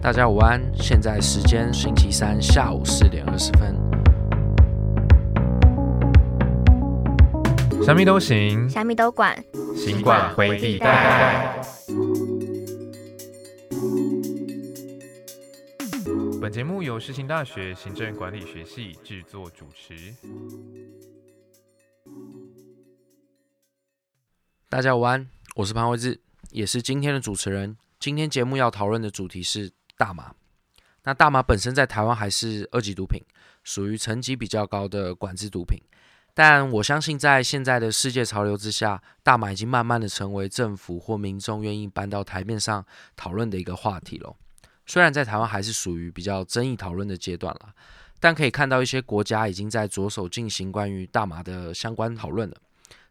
大家午安，现在时间星期三下午四点二十分。什么都行，虾米都管，新冠回地带。本节目由世新大学行政管理学系制作主持。大家午安，我是潘慧智，也是今天的主持人。今天节目要讨论的主题是大麻。那大麻本身在台湾还是二级毒品，属于层级比较高的管制毒品。但我相信，在现在的世界潮流之下，大麻已经慢慢的成为政府或民众愿意搬到台面上讨论的一个话题了。虽然在台湾还是属于比较争议讨论的阶段了，但可以看到一些国家已经在着手进行关于大麻的相关讨论了。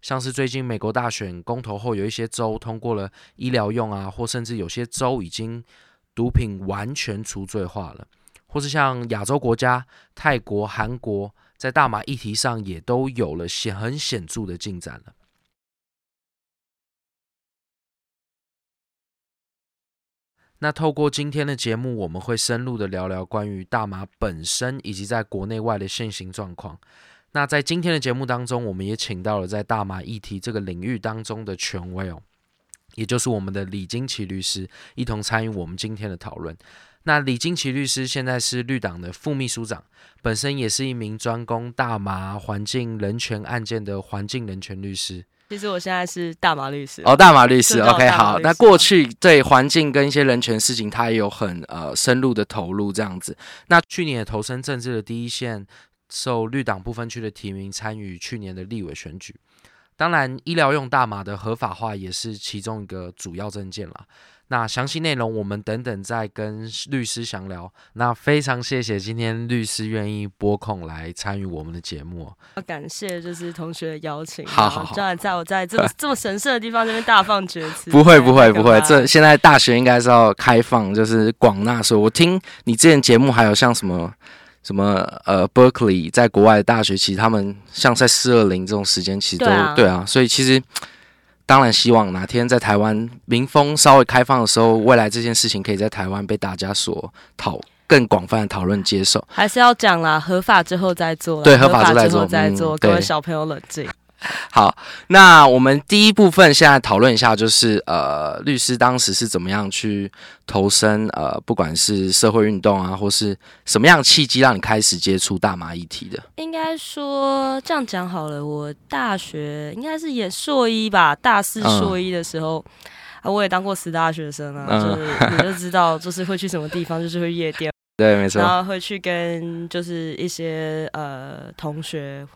像是最近美国大选公投后，有一些州通过了医疗用啊，或甚至有些州已经毒品完全除罪化了，或是像亚洲国家泰国、韩国。在大麻议题上也都有了显很显著的进展了。那透过今天的节目，我们会深入的聊聊关于大麻本身以及在国内外的现行状况。那在今天的节目当中，我们也请到了在大麻议题这个领域当中的权威哦，也就是我们的李金奇律师，一同参与我们今天的讨论。那李金奇律师现在是绿党的副秘书长，本身也是一名专攻大麻环境人权案件的环境人权律师。其实我现在是大麻律师哦，大麻律师。OK，好。那过去对环境跟一些人权事情，他也有很呃深入的投入这样子。那去年也投身政治的第一线，受绿党不分区的提名，参与去年的立委选举。当然，医疗用大麻的合法化也是其中一个主要证件了。那详细内容我们等等再跟律师详聊。那非常谢谢今天律师愿意拨空来参与我们的节目。感谢就是同学的邀请。好好好，当然在我在这么 这么神圣的地方这边大放厥词。不会不会不会，这现在大学应该是要开放，就是广纳说。我听你之前节目还有像什么什么呃，Berkeley 在国外的大学，其实他们像在四二零这种时间，其实都对啊，所以其实。当然，希望哪天在台湾民风稍微开放的时候，未来这件事情可以在台湾被大家所讨更广泛的讨论接受。还是要讲啦，合法之后再做。对，合法之后再做。各位小朋友冷静。好，那我们第一部分现在讨论一下，就是呃，律师当时是怎么样去投身呃，不管是社会运动啊，或是什么样契机让你开始接触大麻议题的？应该说这样讲好了，我大学应该是演硕一吧，大四硕一的时候啊，我也当过死大学生啊，就是你就知道，就是会去什么地方，就是会夜店，对，没错，然后会去跟就是一些呃同学。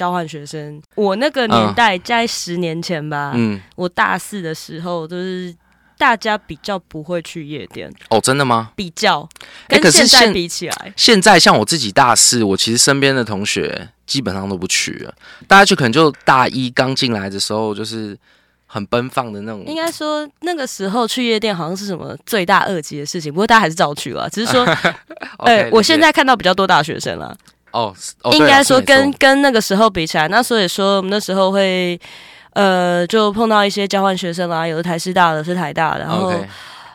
交换学生，我那个年代在十年前吧，嗯，我大四的时候，就是大家比较不会去夜店。哦，真的吗？比较，跟现在比起来，现在像我自己大四，我其实身边的同学基本上都不去了，大家就可能就大一刚进来的时候，就是很奔放的那种。应该说那个时候去夜店好像是什么罪大恶极的事情，不过大家还是照去了，只是说，呃，我现在看到比较多大学生了。哦，应该说跟跟那个时候比起来，那所以说我们那时候会，呃，就碰到一些交换学生啦，有的台师大的，是台大的，然后。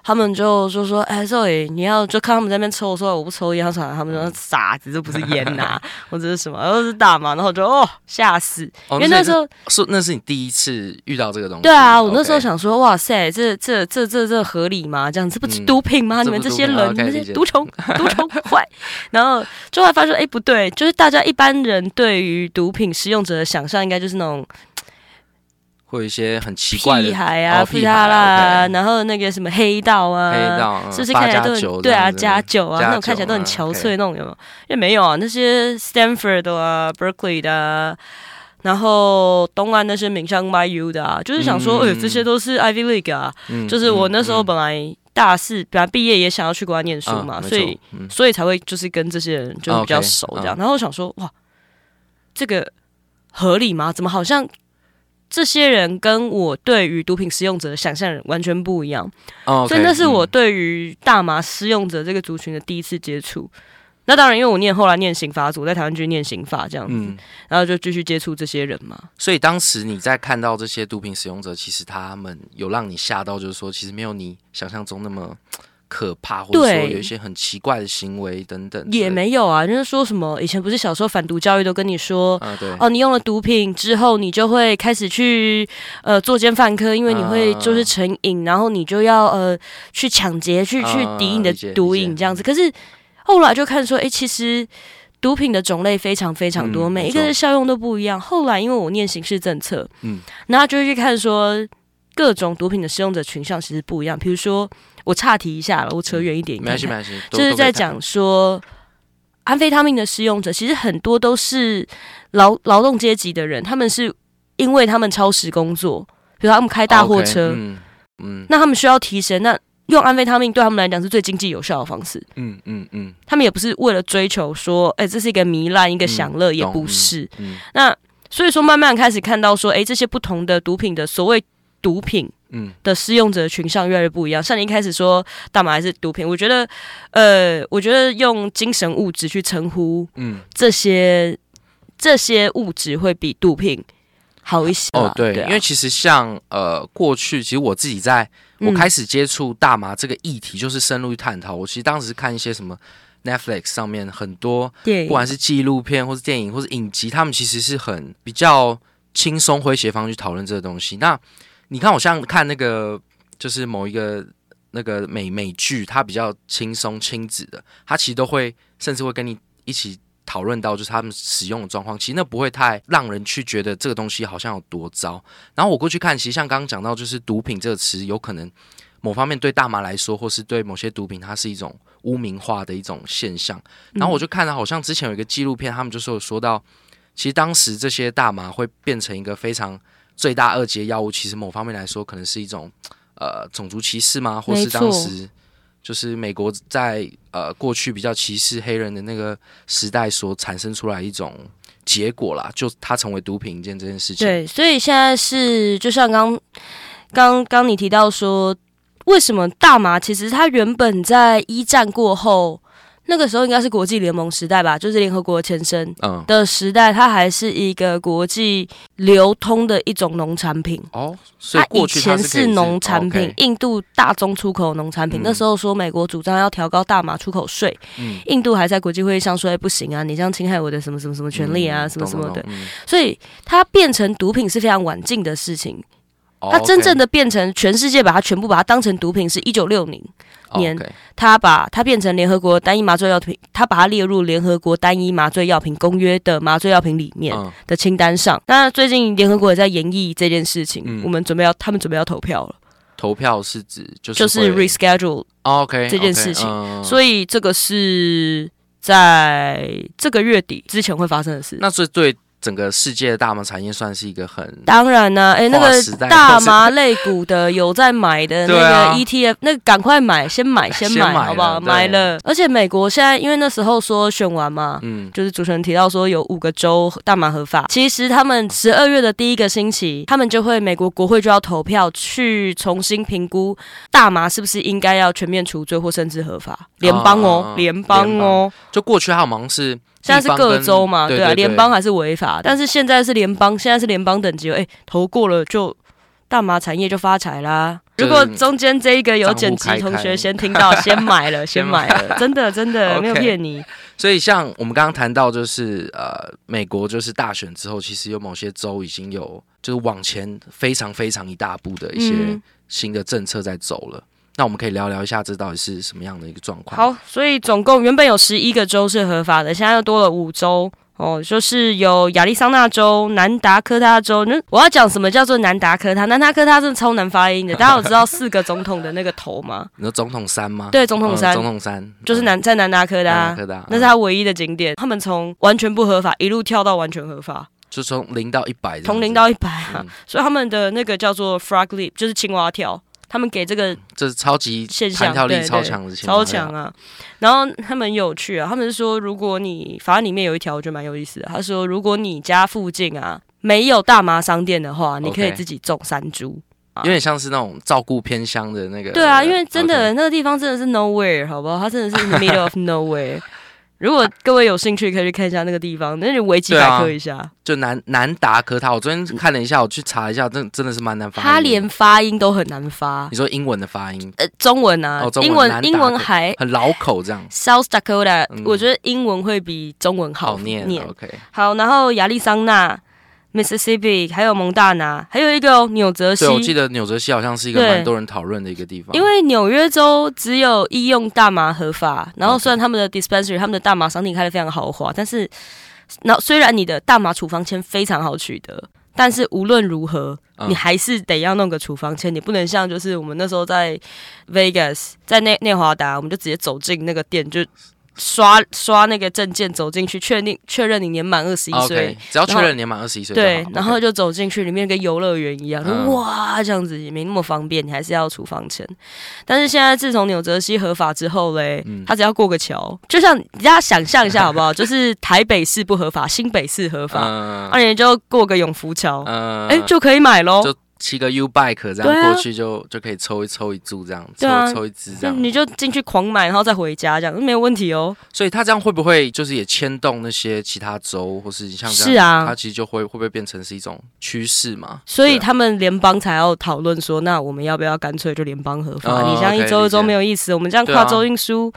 他们就就说：“哎，Zoe，你要就看他们在那边抽，我说我不抽烟，他们说傻子，这不是烟呐，或者是什么，都是大麻。”然后就哦吓死，因为那时候是那是你第一次遇到这个东西。对啊，我那时候想说：“哇塞，这这这这这合理吗？这样子不是毒品吗？你们这些人，你们这些毒虫，毒虫坏。”然后就会发现，哎，不对，就是大家一般人对于毒品使用者的想象，应该就是那种。会有一些很奇怪的屁孩啊，屁哈啦，然后那个什么黑道啊，黑道是不是看起来都很对啊，加酒啊，那种看起来都很憔悴那种有没有？也没有啊，那些 Stanford 啊，Berkeley 的，然后东岸那些名校 YU 的啊，就是想说，哎，这些都是 Ivy League 啊，就是我那时候本来大四本来毕业也想要去国外念书嘛，所以所以才会就是跟这些人就比较熟这样，然后想说，哇，这个合理吗？怎么好像？这些人跟我对于毒品使用者的想象完全不一样，所以那是我对于大麻使用者这个族群的第一次接触。那当然，因为我念后来念刑法组，在台湾去念刑法这样子，然后就继续接触这些人嘛。所以当时你在看到这些毒品使用者，其实他们有让你吓到，就是说其实没有你想象中那么。可怕，或者说有一些很奇怪的行为等等。也，没有啊，就是说什么以前不是小时候反毒教育都跟你说。啊，对，哦，你用了毒品之后，你就会开始去呃作奸犯科，因为你会啊就是成瘾，然后你就要呃去抢劫，去去啊抵你的毒瘾这样子。可是后来就看说，哎、其实毒品的种类非常非常多，嗯每一个的效用都不一样。后来因为我念刑事政策，嗯嗯，然后就会去看说各种毒品的使用者群像其实不一样。比如说，我岔题一下了，我扯远一点没关系，没看关系，就是在。讲说，安非他命的使用者其实很多都是劳劳动阶级的人，他们是因为他们超时工作，比如他们开大货车嗯嗯那他们需要提神，那用安非他命对他们来讲是最经济有效的方式。嗯嗯嗯他们也不是为了追求说，哎、这是一个糜烂、一个享乐，也不是。嗯那所以说，慢慢开始看到说，哎、这些不同的毒品的所谓毒品嗯的使用者群像越来越不一样。像你一开始说大麻还是毒品，我觉得，呃，我觉得用精神物质去称呼嗯，这些这些物质会比毒品好一些。哦对，啊因为其实像呃过去，其实我自己在我嗯开始接触大麻这个议题，就是深入去探讨。我其实当时看一些什么 Netflix 上面很多，不管是纪录片或是电影或是影集，他们其实是很比较轻松诙谐方式去讨论这个东西。那你看，我像看那个就是某一个那个美美剧，它比较轻松亲子的，它其实都会甚至会跟你一起。讨论到就是他们使用的状况，其实那不会太让人去觉得这个东西好像有多糟。然后我过去看，其实像刚刚讲到，就是毒品这个词，有可能某方面对大麻来说，或是对某些毒品，它是一种污名化的一种现象。然后我就看到，好像之前有一个纪录片，他们就是有说到，其实当时这些大麻会变成一个非常罪大恶极药物，其实某方面来说，可能是一种呃种族歧视吗？或是当时就是美国在呃过去比较歧视黑人的那个时代所产生出来一种结果啦，就它成为毒品一件这件事情。对，所以现在是就像刚刚刚你提到说，为什么大麻其实它原本在一战过后，那个时候应该是国际联盟时代吧，就是联合国前身嗯，的时代，它还是一个国际流通的一种农产品。哦，所以它以过去它前是农产品，印度大宗出口农产品。嗯那时候说美国主张要调高大麻出口税，嗯印度还在国际会议上说：“哎，不行啊，你这样侵害我的什么什么什么权利啊，嗯什么什么的。所以它变成毒品是非常晚近的事情。哦它真正的变成全世界把它全部把它当成毒品是一九六零，哦年它把它变成联合国单一麻醉药品，他把它列入联合国单一麻醉药品公约的麻醉药品里面嗯。的清单上。那最近联合国也在研议这件事情，嗯。我们准备要他们准备要投票了，投票是指就是就是 reschedule，哦 OK 这件事情。嗯。所以这个是在这个月底之前会发生的事。那是对整个世界的大麻产业算是一个很当然呢、哎、那个大麻类股的有在买的 那个 ETF，、那个赶快买，先买，先买，好不好？买了。而且美国现在因为那时候说选完嘛，嗯。就是主持人提到说有五个州大麻合法，其实他们十二月的第一个星期，他们就会美国国会就要投票去重新评估大麻是不是应该要全面除罪或甚至合法，联邦哦啊，联邦哦。就过去它好像是现在是各州嘛，对啊，联邦还是违法，但是现在是联邦，现在是联邦等级，哎、投过了就大麻产业就发财啦。如果中间这一个有剪辑同学先听到，先买了，先先买了，真的真的 没有骗你。所以像我们刚刚谈到，就是呃，美国就是大选之后，其实有某些州已经有就是往前非常非常一大步的一些嗯新的政策在走了。那我们可以聊聊一下，这到底是什么样的一个状况？，好，所以总共原本有十一个州是合法的，现在又多了五州。哦，就是有亚利桑那州、南达科他州。那我要讲什么叫做南达科他？南达科他真的超难发音的。大家有知道四个总统的那个头吗？你说总统山吗？对，总统山、嗯总统山就是南在南达科的、啊南，科大，那是他唯一的景点。他们从完全不合法一路跳到完全合法，就从零到一百，从零到一百啊。嗯所以他们的那个叫做 frog leap，就是青蛙跳。他们给这个这是超级现象弹跳力超强的情超强啊！然后他们有趣啊，他们是说，如果你法案里面有一条，我觉得蛮有意思的。他说，如果你家附近啊没有大麻商店的话，你可以自己种山猪。有点像是那种照顾偏乡的那个。对啊，因为真的那个地方真的是 nowhere，好不好？它真的是 middle of nowhere。如果各位有兴趣，可以去看一下那个地方，那就维基百科一下。就南南达科他，我昨天看了一下，我去查一下，真真的是蛮难发。他连发音都很难发。你说英文的发音？呃，中文啊，英文英文还很老口这样。South Dakota，我觉得英文会比中文好念。OK，好，然后亚利桑那。Mississippi，还有蒙大拿，还有一个纽泽西。对，我记得纽泽西好像是一个蛮多人讨论的一个地方。因为纽约州只有医用大麻合法，然后虽然他们的 dispensary，他们的大麻商店开的非常豪华，但是，那虽然你的大麻处方签非常好取得，但是无论如何，你还是得要弄个处方签，你不能像就是我们那时候在 Vegas，在内内华达，我们就直接走进那个店就。刷刷那个证件走进去，确定确认你年满二十一岁，只要确认年满二十一岁，对，然后就走进去，里面跟游乐园一样，哇，这样子也没那么方便，你还是要处方钱。但是现在自从纽泽西合法之后嘞，他只要过个桥，就像大家想象一下好不好？就是台北市不合法，新北市合法，那你就过个永福桥，哎，就可以买喽。骑个 U bike 这样过去就就可以抽一抽一注这样，抽抽一支这样，你就进去狂买，然后再回家这样，没有问题哦。所以他这样会不会就是也牵动那些其他州，或是像是啊，他其实就会会不会变成是一种趋势嘛？所以他们联邦才要讨论说，那我们要不要干脆就联邦合法？你像一周一周没有意思，我们这样跨州运输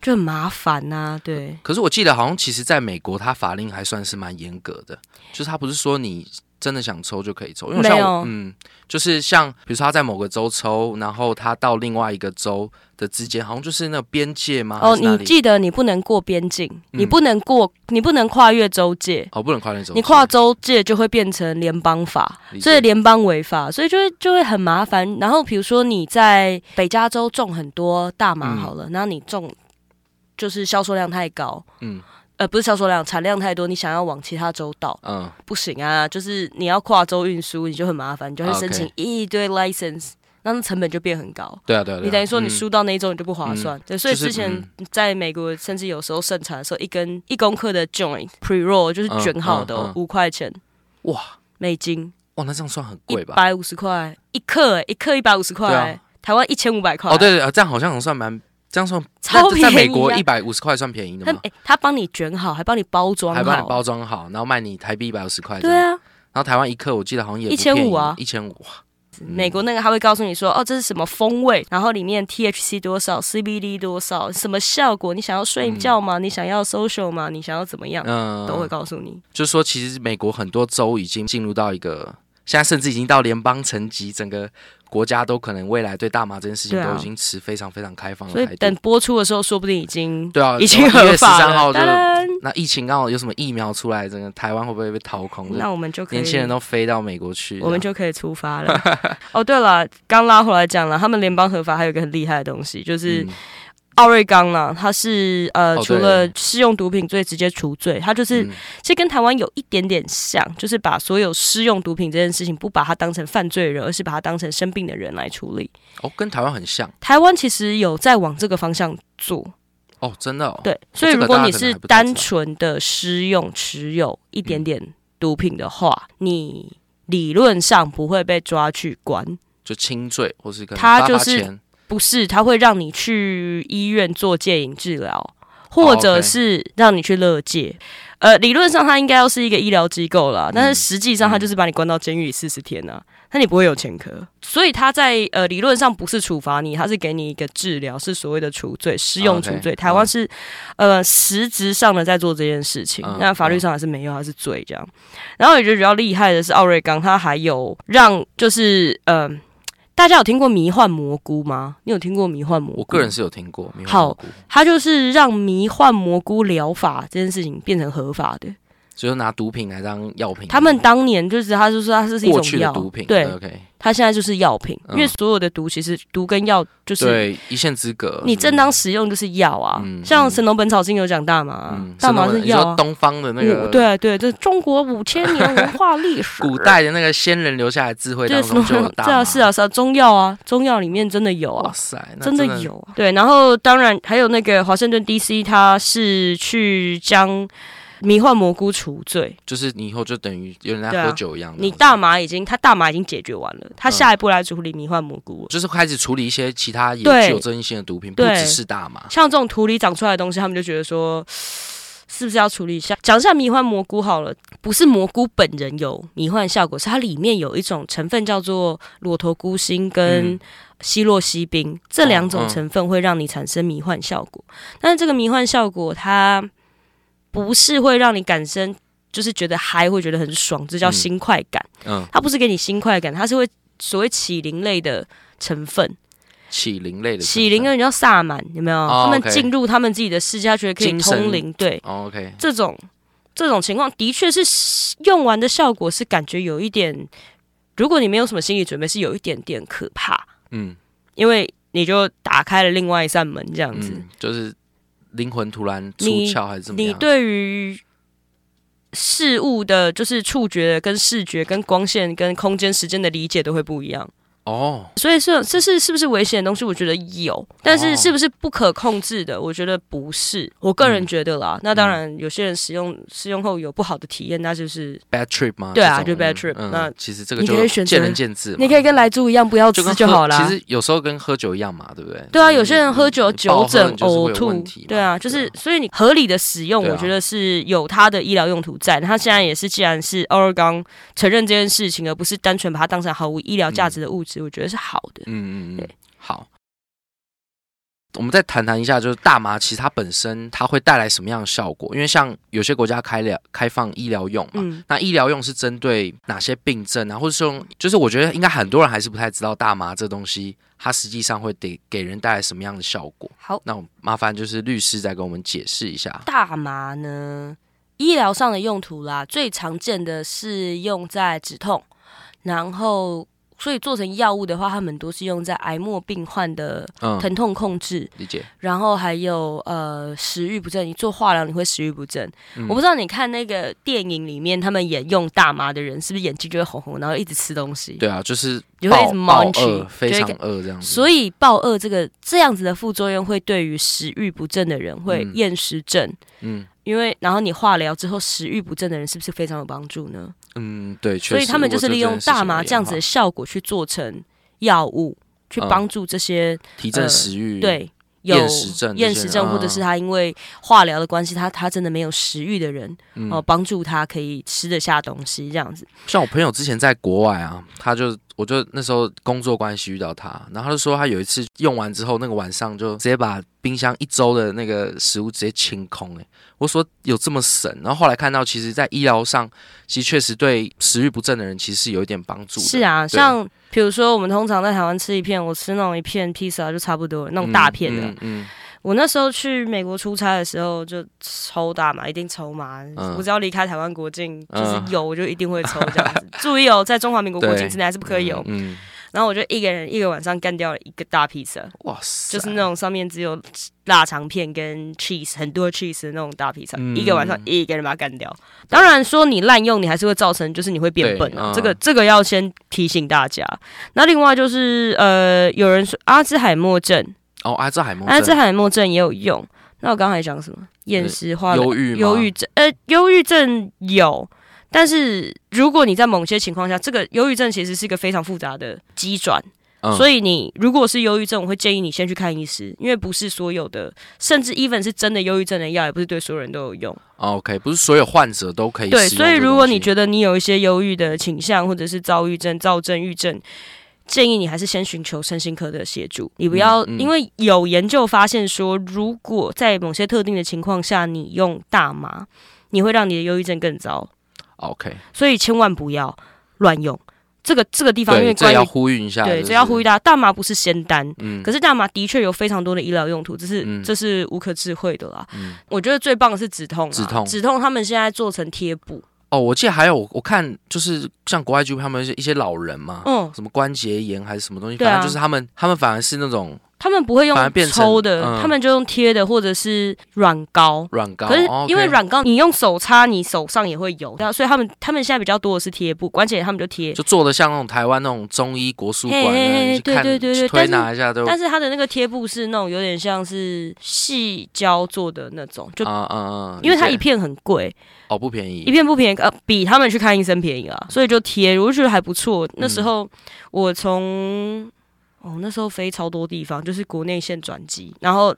就很麻烦呐。对。可是我记得好像其实在美国，它法令还算是蛮严格的，就是他不是说你。真的想抽就可以抽，因为像嗯，就是像比如说他在某个州抽，然后他到另外一个州的之间，好像就是那个边界吗？哦，你记得你不能过边境，你不能过，你不能跨越州界。哦，不能跨越州，你跨州界就会变成联邦法，所以联邦违法，所以就会就会很麻烦。然后比如说你在北加州种很多大麻好了，然后你种就是销售量太高，嗯。呃，不是销售量，产量太多，你想要往其他州倒，嗯，不行啊，就是你要跨州运输，你就很麻烦，你就会申请一堆 license，那成本就变很高。对啊，对啊，你等于说你输到那一州你就不划算。对，所以之前在美国，甚至有时候盛产的时候，一根一公克的 joint pre roll 就是卷好的，五块钱，哇，美金，哇，那这样算很贵吧？一百五十块一克，一克一百五十块，台湾一千五百块。哦，对对，这样好像算蛮。这样说，超便宜。在美国一百五十块算便宜的吗？他帮你卷好，还帮你包装，还帮你包装好，然后卖你台币一百五十块。对啊，然后台湾一克我记得好像也一千五啊，一千五。美国那个他会告诉你说，哦，这是什么风味，然后里面 THC 多少，CBD 多少，什么效果？你想要睡觉吗？你想要 social 吗？你想要怎么样？嗯，都会告诉你。就是说，其实美国很多州已经进入到一个，现在甚至已经到联邦层级，整个。国家都可能未来对大麻这件事情都已经持非常非常开放的态度。等播出的时候，说不定已经对啊，已经合法了。那疫情刚好有什么疫苗出来，整个台湾会不会被掏空？那我们就可以年轻人都飞到美国去，我们就可以出发了。哦，对了，刚拉回来讲了，他们联邦合法还有一个很厉害的东西，就是。奥瑞冈呢，它是呃，除了适用毒品罪直接除罪，它就是其实跟台湾有一点点像，就是把所有适用毒品这件事情不把它当成犯罪人，而是把它当成生病的人来处理。哦，跟台湾很像。台湾其实有在往这个方向做。哦，真的。对，所以如果你是单纯的施用持有一点点毒品的话，你理论上不会被抓去关，就轻罪或是他就是。不是，他会让你去医院做戒瘾治疗，或者是让你去乐戒。呃，理论上他应该要是一个医疗机构啦，但是实际上他就是把你关到监狱里四十天呢，那你不会有前科。所以他在呃理论上不是处罚你，他是给你一个治疗，是所谓的除罪、适用除罪。台湾是呃实质上的在做这件事情，那法律上还是没有，还是罪这样。然后我觉得比较厉害的是奥瑞冈，他还有让就是呃。大家有听过迷幻蘑菇吗？你有听过迷幻蘑菇？我个人是有听过。好，它就是让迷幻蘑菇疗法这件事情变成合法的。就是拿毒品来当药品。他们当年就是，他就说它是一种药毒品。对，OK。他现在就是药品，因为所有的毒其实毒跟药就是对一线之隔。你正当使用就是药啊，像《神农本草经》有讲大麻，大麻是药。东方的那个，对对，这中国五千年文化历史，古代的那个先人留下来智慧当中就有大麻。是啊是啊是啊，中药啊，中药里面真的有啊，哇塞，真的有。对，然后当然还有那个华盛顿 DC，他是去将。迷幻蘑菇除罪，就是你以后就等于有人在对啊喝酒一样的。你大麻已经，他大麻已经解决完了，他下一步来处理迷幻蘑菇。就是开始处理一些其他也对具有争议性的毒品，不对只是大麻。像这种土里长出来的东西，他们就觉得说，是不是要处理一下？讲一下迷幻蘑菇好了，不是蘑菇本人有迷幻效果，是它里面有一种成分叫做裸头菇心跟嗯西洛西宾，这两种嗯成分会让你产生迷幻效果。但是这个迷幻效果它不是会让你感生，就是觉得嗨，会觉得很爽，这叫嗯新快感。嗯，它不是给你新快感，它是会所谓起灵类的成分。起灵类的起灵的人叫萨满，有没有？哦他们进入他们自己的世界，他觉得可以通灵。对，哦，OK，这种这种情况的确是用完的效果是感觉有一点，如果你没有什么心理准备，是有一点点可怕，嗯因为你就打开了另外一扇门，这样子。嗯，就是灵魂突然出窍还是怎么样？你对于事物的，就是触觉、跟视觉、跟光线、跟空间、时间的理解都会不一样。哦，所以是这是是不是危险的东西？我觉得有，但哦是是不是不可控制的？我觉得不是。我个人嗯觉得啦。那当然，有些人使用使用后有不好的体验，那就是 bad trip 吗？对啊就 bad trip，嗯那其实这个你可以选择就见仁见智。你可以跟来猪一样，不要吃就好啦。其实有时候跟喝酒一样嘛，对不对？对啊，有些人喝酒酒疹、呕吐对啊，就是所以你合理的使用，我觉得是有它的医疗用途在。它现在也是，既然是 Oregon 承认这件事情，而不是单纯把它当成毫无医疗价值的物质，我觉得是好的。嗯嗯嗯对，好。我们再谈谈一下，就是大麻其实它本身它会带来什么样的效果？因为像有些国家开了开放医疗用嘛，嗯，那医疗用是针对哪些病症啊，或者是用，就是我觉得应该很多人还是不太知道大麻这东西，它实际上会给给人带来什么样的效果。好。那我麻烦就是律师再跟我们解释一下。大麻呢，医疗上的用途啦，最常见的是用在止痛，然后所以做成药物的话，他们都是用在癌末病患的嗯，疼痛控制，理解。然后还有呃食欲不振，你做化疗你会食欲不振。嗯我不知道你看那个电影里面，他们演用大麻的人是不是眼睛就会红红，然后一直吃东西？对啊，就是你会一直 munch，饿，非常饿这样子。所以暴饿这个这样子的副作用，会对于食欲不振的人会嗯厌食症。嗯因为然后你化疗之后食欲不振的人是不是非常有帮助呢？嗯，对，所以他们就是利用大麻这样子的效果去做成药物，去嗯。帮助这些、提振呃食欲，，对有厌食症厌食症，嗯。或者是他因为化疗的关系，他他真的没有食欲的人嗯。哦，帮助他可以吃得下东西这样子。像我朋友之前在国外啊，他就我就那时候工作关系遇到他，然后他就说他有一次用完之后，那个晚上就直接把冰箱一周的那个食物直接清空、欸。我说有这么神？然后后来看到，其实在医疗上，其实确实对食欲不振的人其实是有一点帮助的。是啊，像比如说我们通常在台湾吃一片，我吃那种一片披萨就差不多，那种大片的。嗯嗯我那时候去美国出差的时候，就抽大麻，一定抽嘛。嗯我只要离开台湾国境，嗯就是有我就一定会抽这样子。注意哦，在中华民国国境之内还是不可以有。嗯，然后我就一个人一个晚上干掉了一个大披萨，哇塞，就是那种上面只有腊肠片跟 cheese 很多 cheese 的那种大披萨，嗯一个晚上一个人把它干掉。当然说你滥用，你还是会造成就是你会变笨啊，对嗯这个这个要先提醒大家。那另外就是呃，有人说阿兹海默症，哦，阿兹海默阿兹症，海默症也有用。那我刚才讲什么？厌食化忧郁忧郁症，呃，忧郁症有，但是如果你在某些情况下，这个忧郁症其实是一个非常复杂的机转，嗯所以你如果是忧郁症，我会建议你先去看医师，因为不是所有的，甚至 even 是真的忧郁症的药，也不是对所有人都有用。哦 OK，不是所有患者都可以对，所以如果你觉得你有一些忧郁的倾向，或者是躁郁症、躁症、郁症。建议你还是先寻求身心科的协助，你不要、嗯嗯。因为有研究发现说，如果在某些特定的情况下你用大麻，你会让你的忧郁症更糟，OK，所以千万不要乱用。这个这个地方，因对，为关于这要呼吁一下，对，这要呼吁，大家，大麻不是仙丹，嗯，可是大麻的确有非常多的医疗用途，这是、嗯。这是无可置喙的啦。嗯。我觉得最棒的是止痛，止痛止痛他们现在做成贴布，哦，我记得还有我看就是像国外剧，他们一些一些老人嘛，嗯，什么关节炎还是什么东西，反正就是他们他们反而是那种他们不会用抽的，嗯。他们就用贴的或者是软膏。软膏，可是哦因为软膏，你用手擦，你手上也会有，所以他们他们现在比较多的是贴布，关键他们就贴。就做的像那种台湾那种中医国术馆对对对对推拿一下都。但是它的那个贴布是那种有点像是细胶做的那种，就啊啊啊，因为它一片很贵，哦不便宜。一，片不便宜，呃，比他们去看医生便宜啊，所以就贴，我就觉得还不错。那时候我从哦那时候飞超多地方，就是国内线转机，然后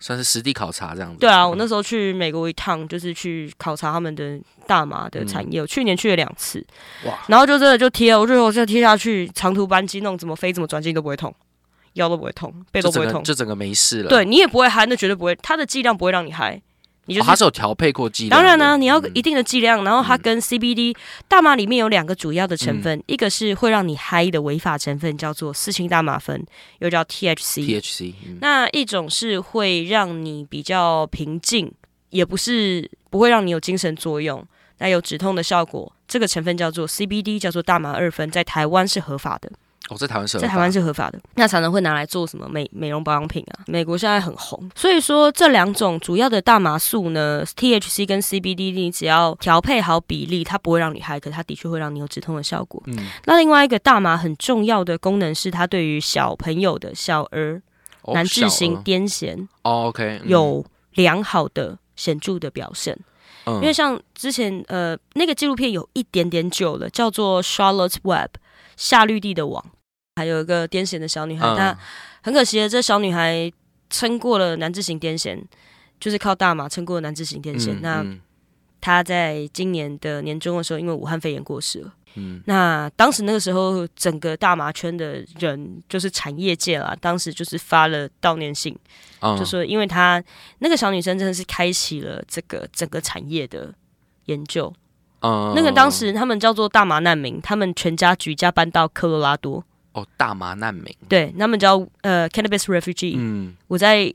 算是实地考察这样子。对啊，我嗯那时候去美国一趟，就是去考察他们的大麻的产业。我去年去了两次，嗯哇然后就真的就贴了，我觉得我这贴下去，长途班机那种怎么飞怎么转机都不会痛，腰都不会痛，背都不会痛，整个就整个没事了。对你也不会嗨，那绝对不会，它的剂量不会让你嗨，你就哦，是它是有调配过剂量。当然呢、你要嗯一定的剂量，然后它跟 CBD 大麻里面有两个主要的成分，一个是会让你嗨的违法成分，叫做四氢大麻酚，又叫 THC。THC，嗯那一种是会让你比较平静，也不是不会让你有精神作用，那有止痛的效果。这个成分叫做 CBD，叫做大麻二酚，在台湾是合法的。哦，在台湾是合在台湾是合法的，那常常会拿来做什么美美容保养品啊？美国现在很红，所以说这两种主要的大麻素呢，THC 跟 CBD，你只要调配好比例，它不会让你嗨，可它的确会让你有止痛的效果。嗯，那另外一个大麻很重要的功能是，它对于小朋友的小儿哦难治型癫痫哦，OK，嗯有良好的显著的表现。嗯因为像之前呃那个纪录片有一点点久了，叫做 Charlotte's Web 夏绿地的网，还有一个癫痫的小女孩，嗯她很可惜的，这小女孩撑过了难治型癫痫，就是靠大麻撑过了难治型癫痫。嗯那嗯她在今年的年终的时候，因为武汉肺炎过世了。嗯那当时那个时候，整个大麻圈的人，就是产业界啦，当时就是发了悼念信，嗯就说因为她那个小女生真的是开启了这个整个产业的研究。嗯。那个当时他们叫做大麻难民，他们全家举家搬到科罗拉多，哦大麻难民，对他们叫呃 cannabis refugee。嗯，我在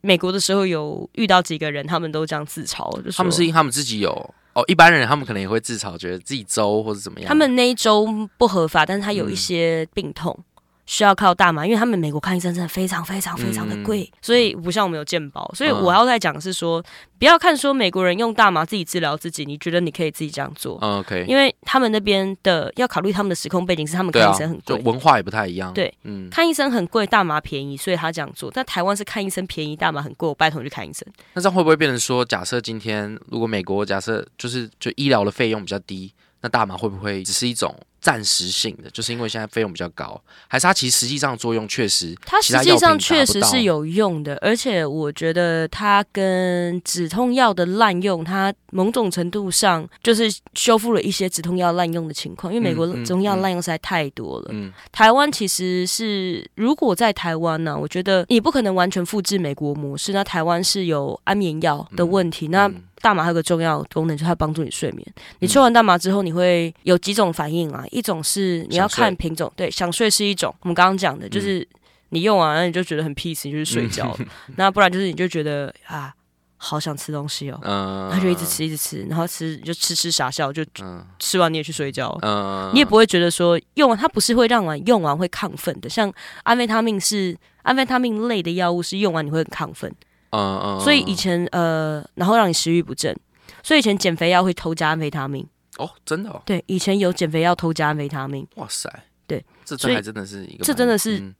美国的时候有遇到几个人，他们都这样自嘲，就是他们是因为他们自己有哦，一般人他们可能也会自嘲，觉得自己州或者怎么样，他们那一周不合法，但是他有一嗯些病痛。需要靠大麻，因为他们美国看医生真的非常非常非常的贵，所以不像我们有健保。所以嗯我要在讲的是说，不要看说美国人用大麻自己治疗自己，你觉得你可以自己这样做，嗯 OK，因为他们那边的要考虑他们的时空背景是他们看医生很，就贵，文化也不太一样，对，嗯，看医生很贵，大麻便宜，所以他这样做。但台湾是看医生便宜，大麻很贵，我拜托你去看医生。那这样会不会变成说，假设今天如果美国假设就是就医疗的费用比较低，那大麻会不会只是一种暂时性的，就是因为现在费用比较高，还是它其实实际上的作用确实它实际上确实是有用的，而且我觉得它跟止痛药的滥用，它某种程度上就是修复了一些止痛药滥用的情况。因为美国嗯嗯止痛药嗯滥用实在太多了。嗯台湾其实是，如果在台湾呢、我觉得你不可能完全复制美国模式。那台湾是有安眠药的问题，那嗯大麻还有个重要功能，就是它帮助你睡眠。你吃完大麻之后，你会有几种反应啊？一种是你要看品种，对，想睡是一种，我们刚刚讲的，就是你用完了你就觉得很 peace，你就是睡觉了。那不然就是你就觉得啊，好想吃东西哦，嗯，然后就一直吃一直吃，然后吃就吃吃傻笑，就嗯。吃完你也去睡觉。嗯，你也不会觉得说用完它不是会让完用完会亢奋的，像安非他命是安非他命类的药物是用完你会很亢奋，嗯嗯，所以以前呃，然后让你食欲不振，所以以前减肥药会偷加安非他命。哦真的哦，对，以前有减肥药偷加安非他命，哇塞，对，这还真的是一个蛮，这真的是嗯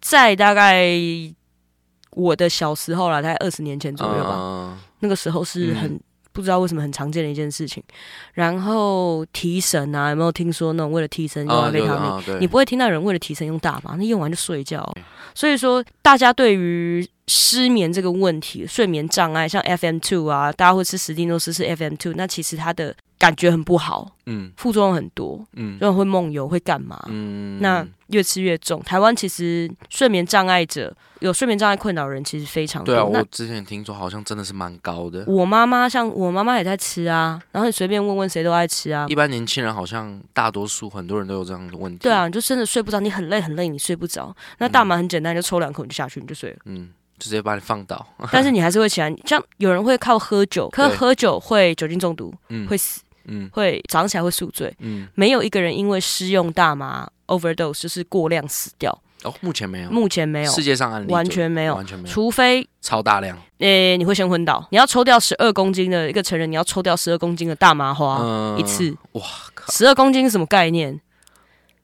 在大概我的小时候啦，大概二十年前左右吧，嗯那个时候是很、不知道为什么很常见的一件事情。然后提神啊，有没有听说那种为了提神用啊安非他命？你不会听到人为了提神用大麻，那用完就睡觉。所以说，大家对于失眠这个问题、睡眠障碍，像 FM two 啊，大家会吃史蒂诺斯是 FM two，那其实它的感觉很不好，嗯副作用很多，嗯就会梦游，会干嘛？嗯，那越吃越重。台湾其实睡眠障碍者有睡眠障碍困扰的人其实非常多。对啊，我之前听说好像真的是蛮高的，我妈妈像我妈妈也在吃啊，然后你随便问问谁都爱吃啊一。般年轻人好像大多数很多人都有这样的问题，对啊，，你就真的睡不着，你很累很累，你睡不着。那大麻很简单，就抽两口你就下去，你就睡了。嗯，就直接把你放倒，但是你还是会起来。像有人会靠喝酒，可是喝酒会酒精中毒，嗯。会死，嗯。会早上起来会宿醉。嗯。没有一个人因为施用大麻 overdose 就是过量死掉。哦，目前没有，目前没有，世界上案例完全没有，完全没有，除非超大量，诶，你会先昏倒。你要抽掉十二公斤的一个成人，你要抽掉十二公斤的大麻花一次，哇靠，十二公斤是什么概念？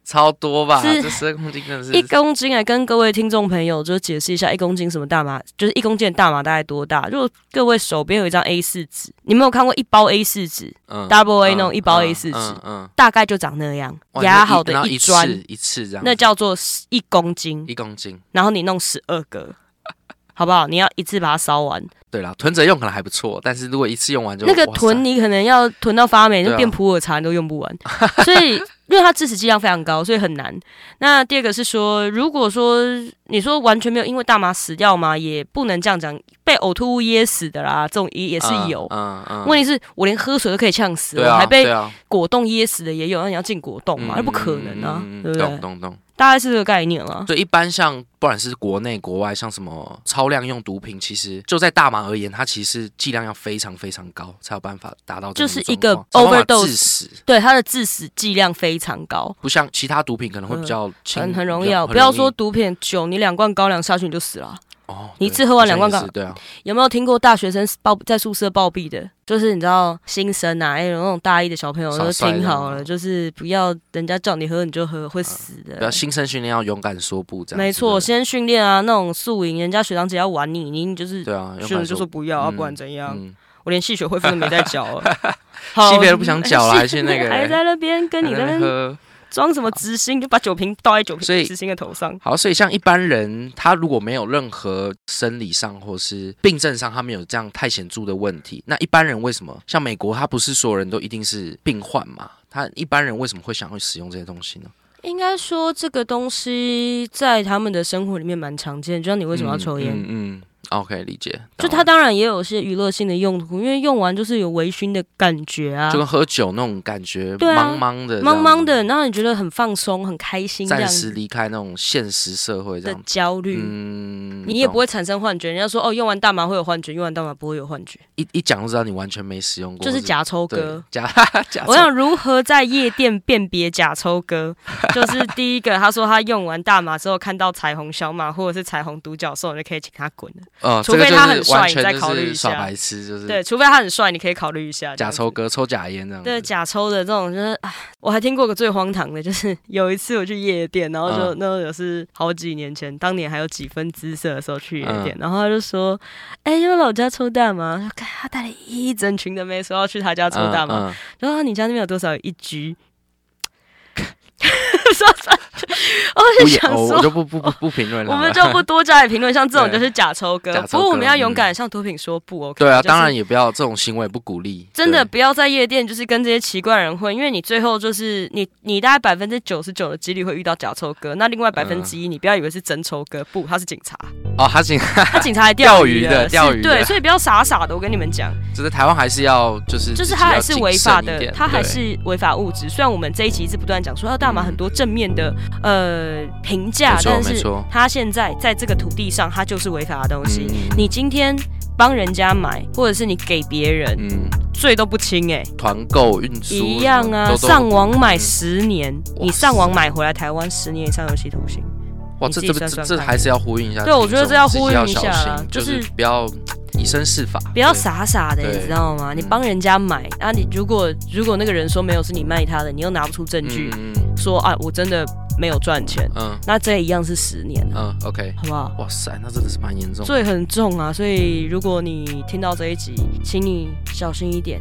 超多吧？这十二公斤真的是一公斤来跟各位听众朋友就解释一下，一公斤什么大麻，就是一公斤的大麻大概多大？如果各位手边有一张 A 四纸，你没有看过一包 A 四纸，Double A 那种一包 A 四纸，嗯，大概就长那样，压好的一砖一次这样，那叫做一公斤，一公斤，然后你弄十二个。好不好？你要一次把它烧完。对啦，囤着用可能还不错，但是如果一次用完就那个囤，你可能要囤到发霉，就变普洱茶你都用不完。所以，因为他致死剂量非常高，所以很难。那第二个是说，如果说你说完全没有因为大麻死掉嘛？也不能这样讲，被呕吐物噎死的啦，这种也也是有。嗯嗯。问题是我连喝水都可以呛死，我还被果冻噎死的也有。那你要进果冻嘛？那不可能啊，对不对？懂懂懂。大概是这个概念了。对，一般像不管是国内国外，像什么超量用毒品，其实就在大麻而言，它其实剂量要非常非常高，才有办法达到就是一个 overdose。对，它的致死剂量非常高，不像其他毒品可能会比较很很容易。不要说毒品酒，你两罐高粱下去你就死了。哦，你一次喝完两罐啊。有没有听过大学生暴在宿舍暴毙的？就是你知道新生啊，哎，有那种大一的小朋友都听好了，就是不要人家叫你喝你就喝，会死的。不要新生训练要勇敢说不，这样。没错，先训练啊，那种宿营，人家学长只要玩你，你就是对啊，学长就说不要啊，不管怎样，我连系学会费都没在缴了，系费都不想缴了，还是那个 还在那边跟你那边。装什么直心？就把酒瓶倒在酒瓶直心的头上。好，所以像一般人，他如果没有任何生理上或是病症上，他没有这样太显著的问题，那一般人为什么？像美国，他不是所有人都一定是病患嘛？他一般人为什么会想要使用这些东西呢？应该说，这个东西在他们的生活里面蛮常见。就像你为什么要抽烟？嗯。OK，理解。就它当然也有些娱乐性的用途，因为用完就是有微醺的感觉啊，就跟喝酒那种感觉，茫茫的，茫茫的，然后你觉得很放松、很开心，暂时离开那种现实社会的焦虑。嗯，你也不会产生幻觉。人家说哦，用完大麻会有幻觉，用完大麻不会有幻觉。一一讲就知道你完全没使用过，就是假抽哥。假 假。我想如何在夜店辨别假抽哥？就是第一个，他说他用完大麻之后看到彩虹小马或者是彩虹独角兽，你就可以请他滚了。呃，除非他很。帅，你再考虑一下。耍白痴就是对，除非他很帅，你可以考虑一下。假抽哥抽假烟这样。对，假抽的这种就是，我还听过个最荒唐的，就是 有一次我去夜店，然后就那时候也是好几年前，当年还有几分姿色的时候去夜店，然后他就说：“哎，因为老家抽大麻，他带了一整群的妹说要去他家抽大麻，然后你家那边有多少一局？”说说。我就想说，我就不不不不评论了。我们就 不多加以评论，像这种就是假抽哥。不过我们要勇敢，向毒品说不 OK。对啊，当然也不要这种行为不鼓励。真的不要在夜店就是跟这些奇怪人混，因为你最后就是你你大概百分之九十九的几率会遇到假抽哥，那另外百分之一你不要以为是真抽哥，不，他是警察。哦，他警他警察来 钓鱼的，钓鱼对，所以不要傻傻的。我跟你们讲，就是台湾还是要就是就是他还是违法的，他还是违法物质。虽然我们这一集一直不断讲说要大麻很多正面的呃评价，但是他现在在这个土地上，他就是违法的东西。你今天帮人家买，或者是你给别人，嗯罪都不轻哎。团购运输一样啊，上网买十年，你上网买回来台湾十年以上有期徒刑。哇，这这这这还是要呼应一下。对，我觉得这要呼应一下，就是不要以身试法，不要傻傻的，你知道吗？你帮人家买，啊，你如果如果那个人说没有是你卖他的，你又拿不出证据，说啊，我真的没有赚钱，嗯，那这一样是十年，嗯，OK，好不好？哇塞，那真的是蛮严重，罪很重啊。所以如果你听到这一集，请你小心一点。